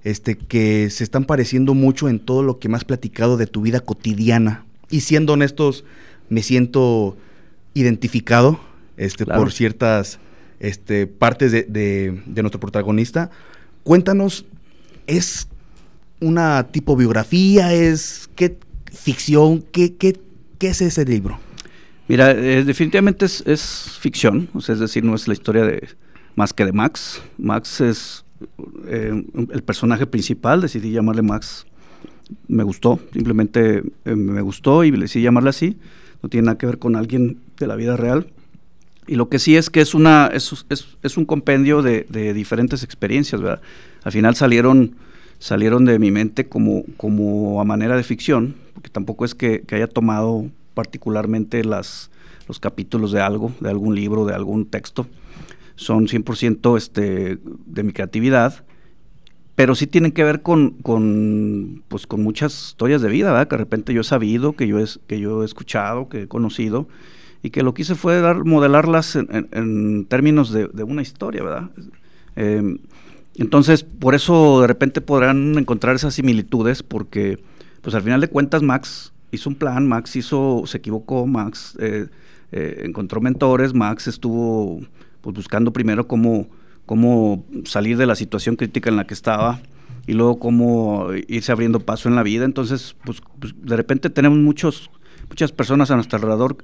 este, que se están pareciendo mucho en todo lo que me has platicado de tu vida cotidiana. Y siendo honestos, me siento identificado este, por ciertas este, partes de, nuestro protagonista. Cuéntanos, ¿es una tipo biografía? ¿Es qué ficción? ¿Qué, qué, qué es ese libro? Mira, eh, definitivamente es, es, ficción, o sea, es decir, no es la historia de más que de Max. Max es eh, el personaje principal, decidí llamarle Max. Me gustó, simplemente eh, me gustó y decidí llamarle así. No tiene nada que ver con alguien de la vida real. Y lo que sí es que es, una, es, es, es un compendio de, de, diferentes experiencias, ¿verdad? Al final salieron, salieron de mi mente como, como a manera de ficción, porque tampoco es que, que haya tomado particularmente las, los capítulos de algo, de algún libro, de algún texto son 100% este, de mi creatividad, pero sí tienen que ver con, con, pues, con muchas historias de vida, ¿verdad? que de repente yo he sabido, que yo que yo he escuchado, que he conocido, y que lo que hice fue dar, modelarlas en, términos de, una historia, ¿verdad? Em, entonces, por eso de repente podrán encontrar esas similitudes, porque pues al final de cuentas Max hizo un plan, Max hizo, se equivocó, Max eh, eh, encontró mentores, Max estuvo pues buscando primero cómo, cómo salir de la situación crítica en la que estaba y luego cómo irse abriendo paso en la vida. Entonces, pues, pues, de repente tenemos muchos, muchas personas a nuestro alrededor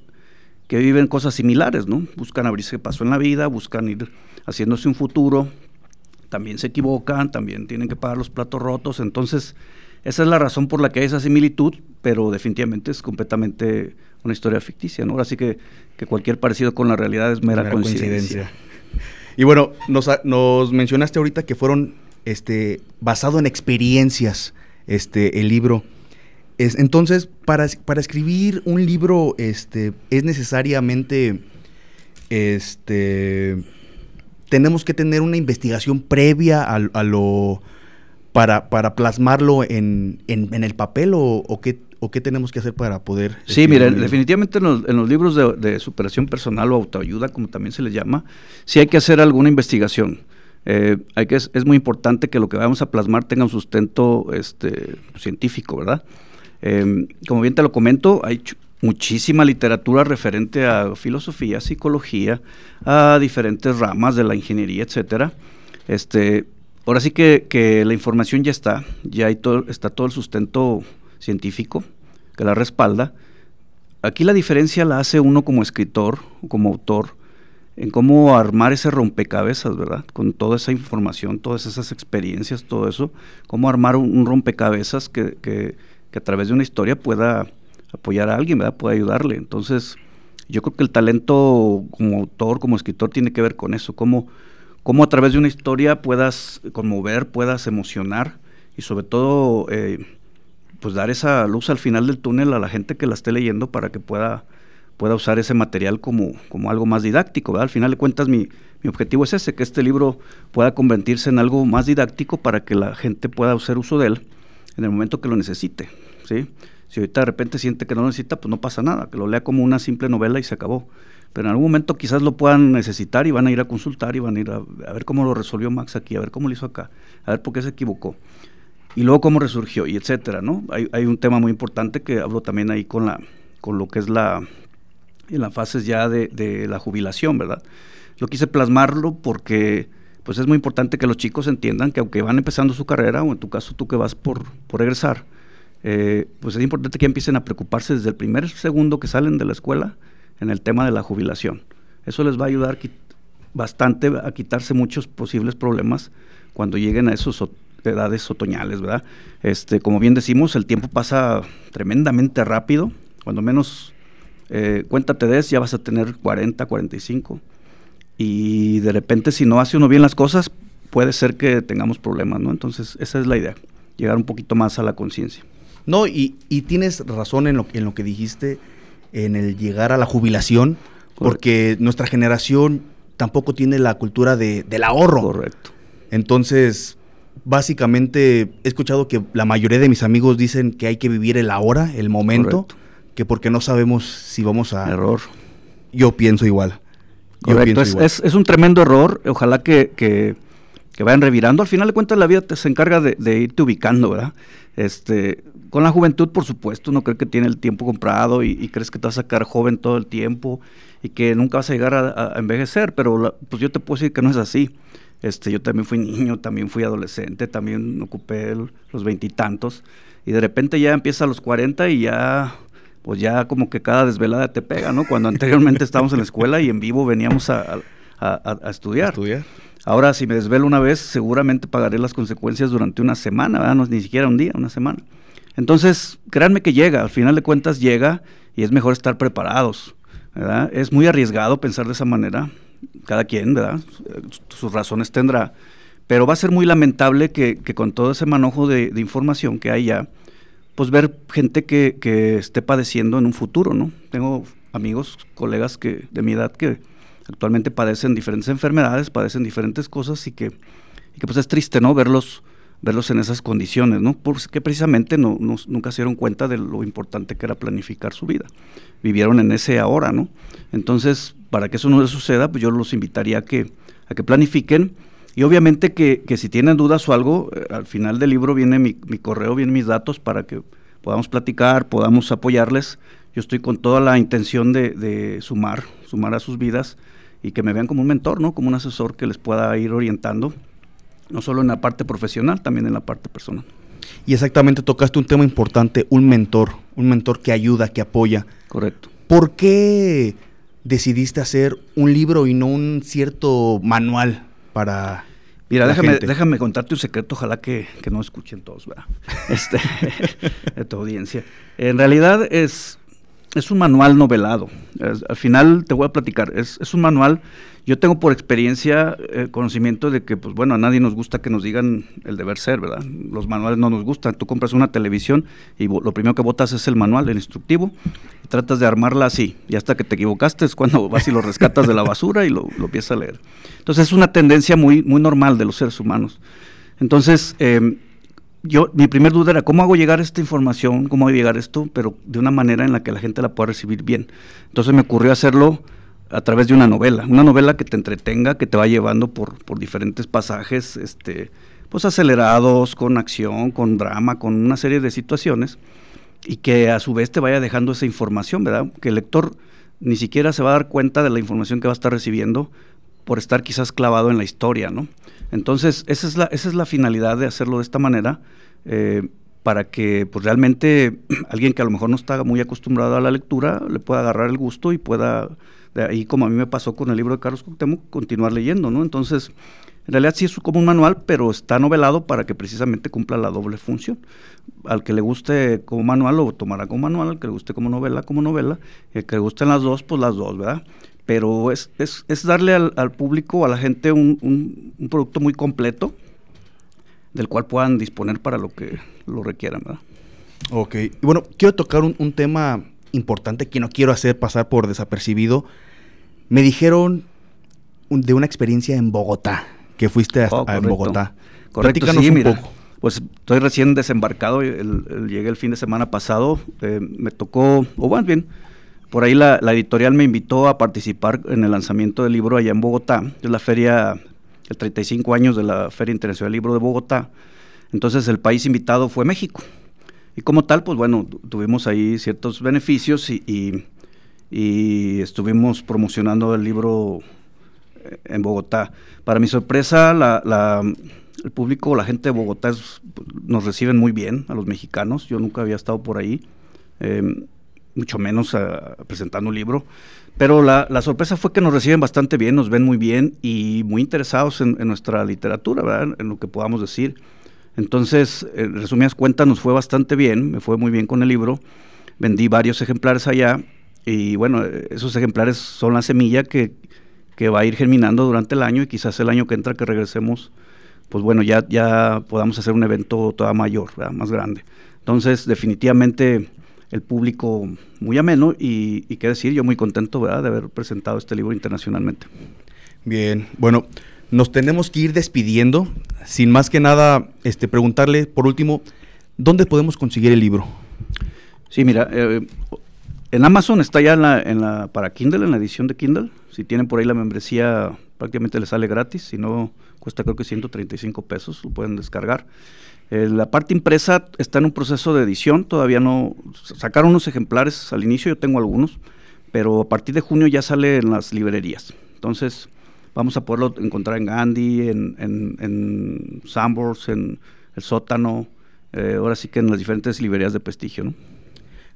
que viven cosas similares, ¿no? Buscan abrirse paso en la vida, buscan ir haciéndose un futuro, también se equivocan, también tienen que pagar los platos rotos, entonces esa es la razón por la que hay esa similitud, pero definitivamente es completamente una historia ficticia, ¿no? Así que, que cualquier parecido con la realidad es mera, coincidencia. Y bueno, nos, nos, mencionaste ahorita que fueron este, basado en experiencias este, el libro. Es, entonces, para, para, escribir un libro este, es necesariamente, este, tenemos que tener una investigación previa a, a lo, para, para plasmarlo en, en, el papel o, o qué, o qué tenemos que hacer para poder... Sí, miren, definitivamente en los, libros de, superación personal o autoayuda, como también se les llama, sí hay que hacer alguna investigación. Eh, hay que, es, muy importante que lo que vamos a plasmar tenga un sustento este, científico, ¿verdad? Em, como bien te lo comento, hay muchísima literatura referente a filosofía, psicología, a diferentes ramas de la ingeniería, etcétera. Este, ahora sí que, que la información ya está, ya hay todo, está todo el sustento científico que la respalda. Aquí la diferencia la hace uno como escritor, como autor, en cómo armar ese rompecabezas, ¿verdad? Con toda esa información, todas esas experiencias, todo eso, cómo armar un, rompecabezas que, que, a través de una historia pueda apoyar a alguien, ¿verdad? Pueda ayudarle. Entonces, yo creo que el talento como autor, como escritor, tiene que ver con eso, cómo, cómo a través de una historia puedas conmover, puedas emocionar y sobre todo... Eh, pues dar esa luz al final del túnel a la gente que la esté leyendo para que pueda, pueda usar ese material como, como algo más didáctico. Al final de cuentas mi, mi objetivo es ese, que este libro pueda convertirse en algo más didáctico para que la gente pueda hacer uso de él en el momento que lo necesite. ¿sí? Si ahorita de repente siente que no lo necesita, pues no pasa nada, que lo lea como una simple novela y se acabó. Pero en algún momento quizás lo puedan necesitar y van a ir a consultar y van a ir a, a ver cómo lo resolvió Max aquí, a ver cómo lo hizo acá, a ver por qué se equivocó y luego cómo resurgió y etcétera, ¿no? Hay, hay, un tema muy importante que hablo también ahí con la con lo que es la en las fases ya de, de la jubilación, ¿verdad? Yo quise plasmarlo porque pues es muy importante que los chicos entiendan que aunque van empezando su carrera, o en tu caso tú que vas por, por egresar, eh, pues es importante que empiecen a preocuparse desde el primer segundo que salen de la escuela en el tema de la jubilación. Eso les va a ayudar bastante a quitarse muchos posibles problemas cuando lleguen a esos edades otoñales, ¿verdad? Este, como bien decimos, el tiempo pasa tremendamente rápido, cuando menos eh, cuéntate de ya vas a tener 40, 45, y de repente si no hace uno bien las cosas, puede ser que tengamos problemas, ¿no? Entonces, esa es la idea, llegar un poquito más a la conciencia. No, y, y, tienes razón en lo, en lo que dijiste, en el llegar a la jubilación, porque nuestra generación tampoco tiene la cultura de, del ahorro. Correcto. Entonces, básicamente he escuchado que la mayoría de mis amigos dicen que hay que vivir el ahora, el momento, Correcto. que porque no sabemos si vamos a... Error. Yo pienso igual. Yo Correcto, pienso es, igual. es- es un tremendo error. Ojalá que, que- que vayan revirando. Al final de cuentas, la vida te, se encarga de, de irte ubicando, ¿verdad? Este, con la juventud, por supuesto, uno cree que tiene el tiempo comprado y, y crees que te vas a sacar joven todo el tiempo y que nunca vas a llegar a, a envejecer, pero la- pues yo te puedo decir que no es así. Este, yo también fui niño, también fui adolescente, también ocupé el- los veintitantos y, de repente ya empieza a los 40 y ya pues ya como que cada desvelada te pega, ¿no? Cuando anteriormente estábamos en la escuela y en vivo veníamos a, a- a- a estudiar. Estudiar. Ahora, si me desvelo una vez, seguramente pagaré las consecuencias durante una semana, ¿verdad? No es ni siquiera un día, una semana. Entonces, créanme que llega, al final de cuentas llega y es mejor estar preparados, ¿verdad? Es muy arriesgado pensar de esa manera, cada quien, ¿verdad? Sus razones tendrá, pero va a ser muy lamentable que, con todo ese manojo de, información que hay ya, pues ver gente que, que esté padeciendo en un futuro, ¿no? Tengo amigos, colegas que de mi edad que actualmente padecen diferentes enfermedades, padecen diferentes cosas y que, y que pues es triste, ¿no? Verlos, verlos en esas condiciones, ¿no? Porque precisamente no, no- nunca se dieron cuenta de lo importante que era planificar su vida. Vivieron en ese ahora, ¿no? Entonces, para que eso no les suceda, pues yo los invitaría a que, a que planifiquen y obviamente que, que si tienen dudas o algo, eh, al final del libro viene mi, mi correo, vienen mis datos para que podamos platicar, podamos apoyarles. Yo estoy con toda la intención de, de sumar, sumar a sus vidas y que me vean como un mentor, ¿no? Como un asesor que les pueda ir orientando, no solo en la parte profesional, también en la parte personal. Y exactamente tocaste un tema importante, un mentor, un mentor que ayuda, que apoya. Correcto. ¿Por qué decidiste hacer un libro y no un cierto manual para... Mira, déjame, gente? déjame contarte un secreto, ojalá que, que no escuchen todos, ¿verdad? Este, de tu audiencia. En realidad es, es un manual novelado. Al final te voy a platicar. Es, un manual. Yo tengo por experiencia eh, conocimiento de que, pues bueno, a nadie nos gusta que nos digan el deber ser, ¿verdad? Los manuales no nos gustan. Tú compras una televisión y lo primero que botas es el manual, el instructivo, y tratas de armarla así. Y hasta que te equivocaste es cuando vas y lo rescatas de la basura y lo, lo empiezas a leer. Entonces es una tendencia muy, muy normal de los seres humanos. Entonces, eh, yo, mi primer duda era cómo hago llegar esta información, cómo hago llegar esto, pero de una manera en la que la gente la pueda recibir bien. Entonces me ocurrió hacerlo a través de una novela, una novela que te entretenga, que te va llevando por, por diferentes pasajes, este, pues acelerados, con acción, con drama, con una serie de situaciones, y que a su vez te vaya dejando esa información, ¿verdad? Que el lector ni siquiera se va a dar cuenta de la información que va a estar recibiendo por estar quizás clavado en la historia, ¿no? Entonces, esa es la, esa es la finalidad de hacerlo de esta manera, eh, para que pues realmente alguien que a lo mejor no está muy acostumbrado a la lectura le pueda agarrar el gusto y pueda, de ahí como a mí me pasó con el libro de Carlos Cuauhtémoc, continuar leyendo, ¿no? Entonces, en realidad sí es como un manual, pero está novelado para que precisamente cumpla la doble función. Al que le guste como manual lo tomará como manual, al que le guste como novela, como novela, y al que le gusten las dos, pues las dos, ¿verdad? Pero es, es, es darle al, al público, a la gente, un, un- un producto muy completo del cual puedan disponer para lo que lo requieran, ¿verdad? Ok. Y bueno, quiero tocar un, un tema importante que no quiero hacer pasar por desapercibido. Me dijeron un- de una experiencia en Bogotá, que fuiste hasta Oh. Bogotá. Correcto, sí, un mira. poco. Pues estoy recién desembarcado, el- el- llegué el fin de semana pasado, eh, me tocó, o más bien, por ahí la, editorial me invitó a participar en el lanzamiento del libro allá en Bogotá, es la feria, el 35 años de la Feria Internacional del Libro de Bogotá. Entonces el país invitado fue México. Y como tal, pues bueno, tu- tuvimos ahí ciertos beneficios y, estuvimos promocionando el libro eh, en Bogotá. Para mi sorpresa, el público, la gente de Bogotá es- nos reciben muy bien a los mexicanos. Yo nunca había estado por ahí, eh, mucho menos ah, presentando un libro. Pero la, sorpresa fue que nos reciben bastante bien, nos ven muy bien y muy interesados en, nuestra literatura, en lo que podamos decir. Entonces, en resumidas cuentas, nos fue bastante bien, me fue muy bien con el libro. Vendí varios ejemplares allá y bueno, eh, esos ejemplares son la semilla que, que va a ir germinando durante el año y quizás el año que entra que regresemos, pues bueno, ya, ya podamos hacer un evento todavía mayor, ¿verdad? más grande. Entonces, definitivamente el público muy ameno y, y qué decir, yo muy contento ¿verdad? de haber presentado este libro internacionalmente. Bien, bueno, nos tenemos que ir despidiendo. Sin más que nada, este, preguntarle por último, ¿dónde podemos conseguir el libro? Sí, mira, eh, en Amazon está ya en la, en la, para Kindle, en la edición de Kindle. Si tienen por ahí la membresía, prácticamente les sale gratis. Si no, cuesta creo que 135 pesos, lo pueden descargar. Eh, la parte impresa está en un proceso de edición, todavía no. Sacaron unos ejemplares al inicio, yo tengo algunos, pero a partir de junio ya sale en las librerías. Entonces, vamos a poderlo encontrar en Gandhi, en, en, en Sambors, en El Sótano, eh, ahora sí que en las diferentes librerías de prestigio, ¿no?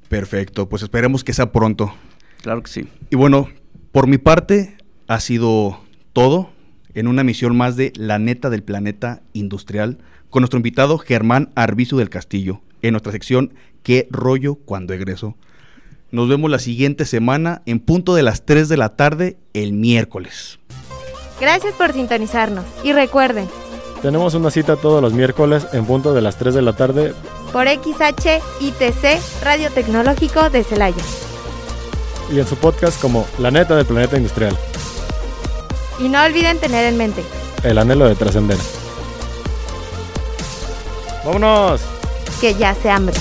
Perfecto, pues esperemos que sea pronto. Claro que sí. Y bueno, por mi parte ha sido todo en una misión más de La Neta del Planeta Industrial con nuestro invitado Germán Arbizu del Castillo en nuestra sección ¿Qué rollo cuando egreso? Nos vemos la siguiente semana en punto de las 3 de la tarde el miércoles. Gracias por sintonizarnos y recuerden, Tenemos una cita todos los miércoles en punto de las 3 de la tarde. por XH ITC Radio Tecnológico de Celaya. y en su podcast como La neta del planeta industrial, Y no olviden tener en mente, el anhelo de trascender. ¡Vámonos! que ya se hambre.